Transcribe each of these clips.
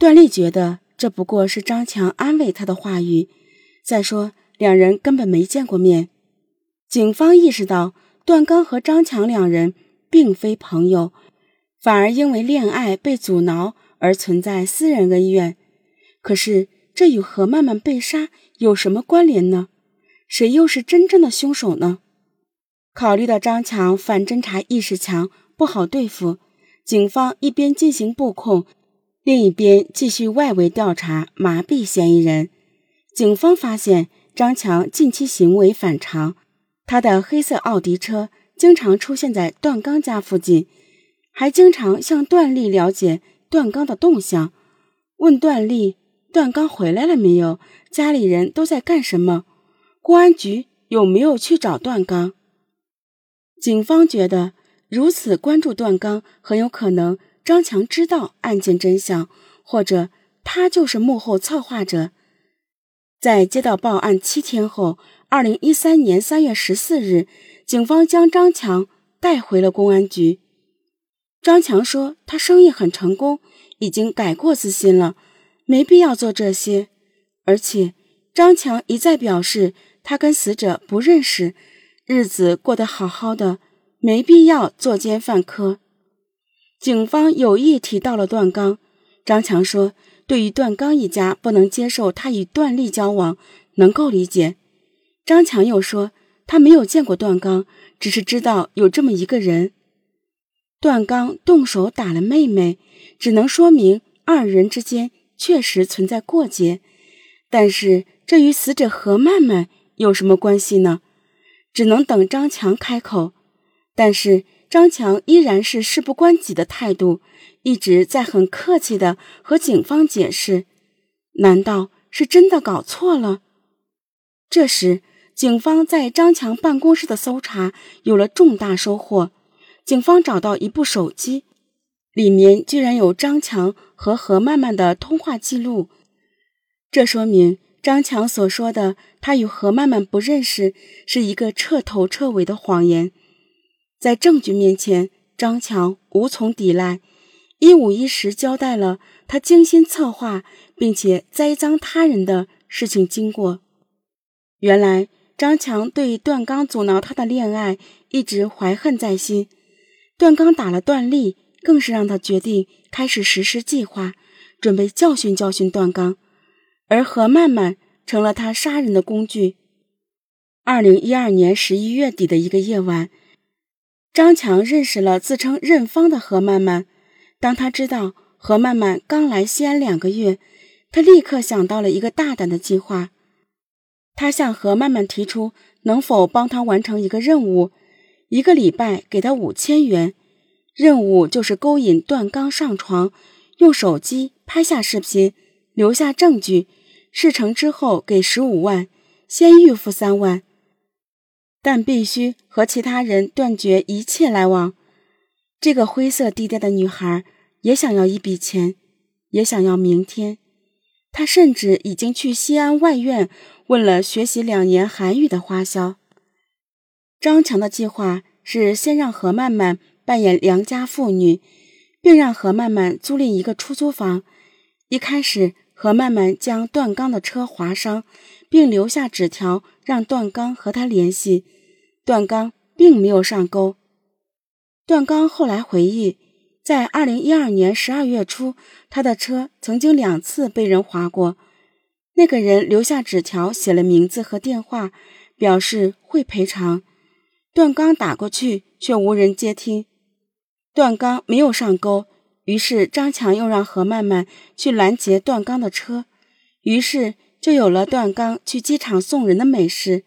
段丽觉得这不过是张强安慰她的话语。再说，两人根本没见过面。警方意识到，段刚和张强两人并非朋友，反而因为恋爱被阻挠而存在私人恩怨。可是，这与何曼曼被杀有什么关联呢？谁又是真正的凶手呢？考虑到张强反侦查意识强，不好对付，警方一边进行布控，另一边继续外围调查，麻痹嫌疑人。警方发现张强近期行为反常，他的黑色奥迪车经常出现在段刚家附近，还经常向段丽了解段刚的动向，问段丽。段刚回来了没有？家里人都在干什么？公安局有没有去找段刚？警方觉得如此关注段刚，很有可能张强知道案件真相，或者他就是幕后策划者。在接到报案七天后，二零一三年三月十四日，警方将张强带回了公安局。张强说：“他生意很成功，已经改过自新了。”没必要做这些，而且张强一再表示他跟死者不认识，日子过得好好的，没必要作奸犯科。警方有意提到了段刚，张强说，对于段刚一家不能接受他与段丽交往，能够理解。张强又说，他没有见过段刚，只是知道有这么一个人。段刚动手打了妹妹，只能说明二人之间。确实存在过节，但是这与死者何曼曼有什么关系呢？只能等张强开口。但是张强依然是事不关己的态度，一直在很客气的和警方解释。难道是真的搞错了？这时，警方在张强办公室的搜查有了重大收获。警方找到一部手机。里面居然有张强和何曼曼的通话记录，这说明张强所说的他与何曼曼不认识是一个彻头彻尾的谎言。在证据面前，张强无从抵赖，一五一十交代了他精心策划并且栽赃他人的事情经过。原来，张强对段刚阻挠他的恋爱一直怀恨在心，段刚打了段丽。更是让他决定开始实施计划，准备教训教训段刚，而何曼曼成了他杀人的工具。二零一二年十一月底的一个夜晚，张强认识了自称任芳的何曼曼。当他知道何曼曼刚来西安两个月，他立刻想到了一个大胆的计划。他向何曼曼提出，能否帮他完成一个任务，一个礼拜给他五千元。任务就是勾引段刚上床，用手机拍下视频，留下证据。事成之后给十五万，先预付三万，但必须和其他人断绝一切来往。这个灰色地带的女孩也想要一笔钱，也想要明天。她甚至已经去西安外院问了学习两年韩语的花销。张强的计划是先让何曼曼。扮演良家妇女，并让何曼曼租赁一个出租房。一开始，何曼曼将段刚的车划伤，并留下纸条让段刚和他联系。段刚并没有上钩。段刚后来回忆，在二零一二年十二月初，他的车曾经两次被人划过。那个人留下纸条，写了名字和电话，表示会赔偿。段刚打过去，却无人接听。段刚没有上钩，于是张强又让何曼曼去拦截段刚的车，于是就有了段刚去机场送人的美事。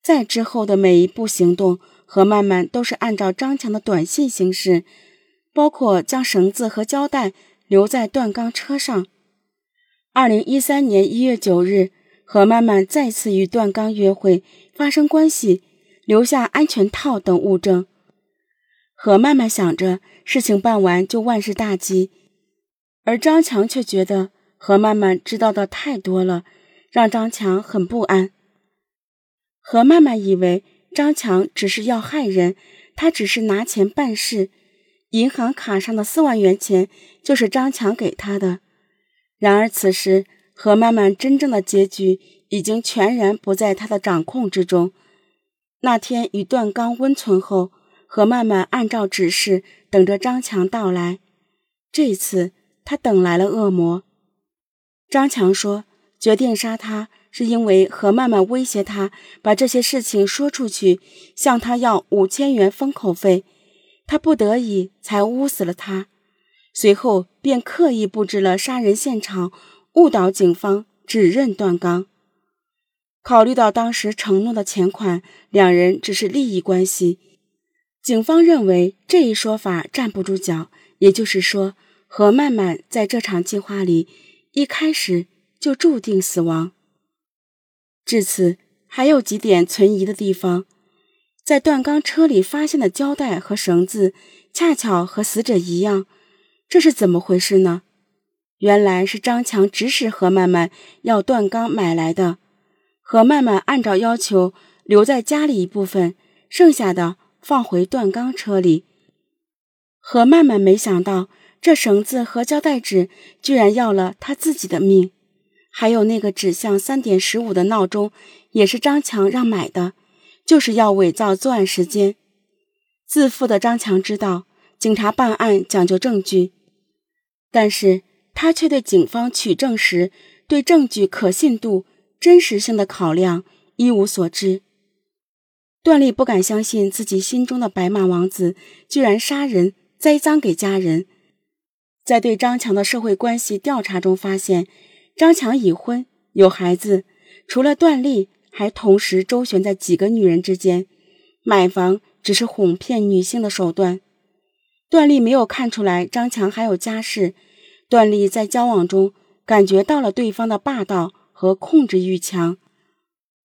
在之后的每一步行动，何曼曼都是按照张强的短信行事，包括将绳子和胶带留在段刚车上。二零一三年一月九日，何曼曼再次与段刚约会，发生关系，留下安全套等物证。何曼曼想着事情办完就万事大吉，而张强却觉得何曼曼知道的太多了，让张强很不安。何曼曼以为张强只是要害人，他只是拿钱办事，银行卡上的四万元钱就是张强给他的。然而此时何曼曼真正的结局已经全然不在他的掌控之中。那天与段刚温存后，何曼曼按照指示等着张强到来。这次他等来了恶魔。张强说：“决定杀他，是因为何曼曼威胁他把这些事情说出去，向他要五千元封口费，他不得已才捂死了他。”随后便刻意布置了杀人现场，误导警方指认段刚。考虑到当时承诺的钱款，两人只是利益关系，警方认为这一说法站不住脚。也就是说，何曼曼在这场计划里一开始就注定死亡。至此，还有几点存疑的地方：在段刚车里发现的胶带和绳子，恰巧和死者一样。这是怎么回事呢？原来是张强指使何曼曼要段刚买来的，何曼曼按照要求留在家里一部分，剩下的放回断钢车里。何曼曼没想到，这绳子和胶带纸居然要了他自己的命，还有那个指向三点十五的闹钟，也是张强让买的，就是要伪造作案时间。自负的张强知道，警察办案讲究证据。但是他却对警方取证时对证据可信度、真实性的考量一无所知。段丽不敢相信自己心中的白马王子居然杀人栽赃给家人。在对张强的社会关系调查中发现，张强已婚有孩子，除了段丽，还同时周旋在几个女人之间。买房只是哄骗女性的手段。段丽没有看出来张强还有家室。段丽在交往中感觉到了对方的霸道和控制欲强。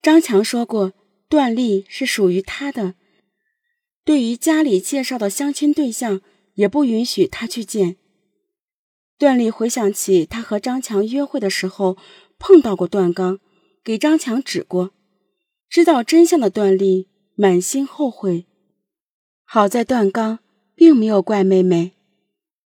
张强说过，段丽是属于他的。对于家里介绍的相亲对象，也不允许他去见。段丽回想起他和张强约会的时候碰到过段刚，给张强指过。知道真相的段丽满心后悔。好在段刚并没有怪妹妹。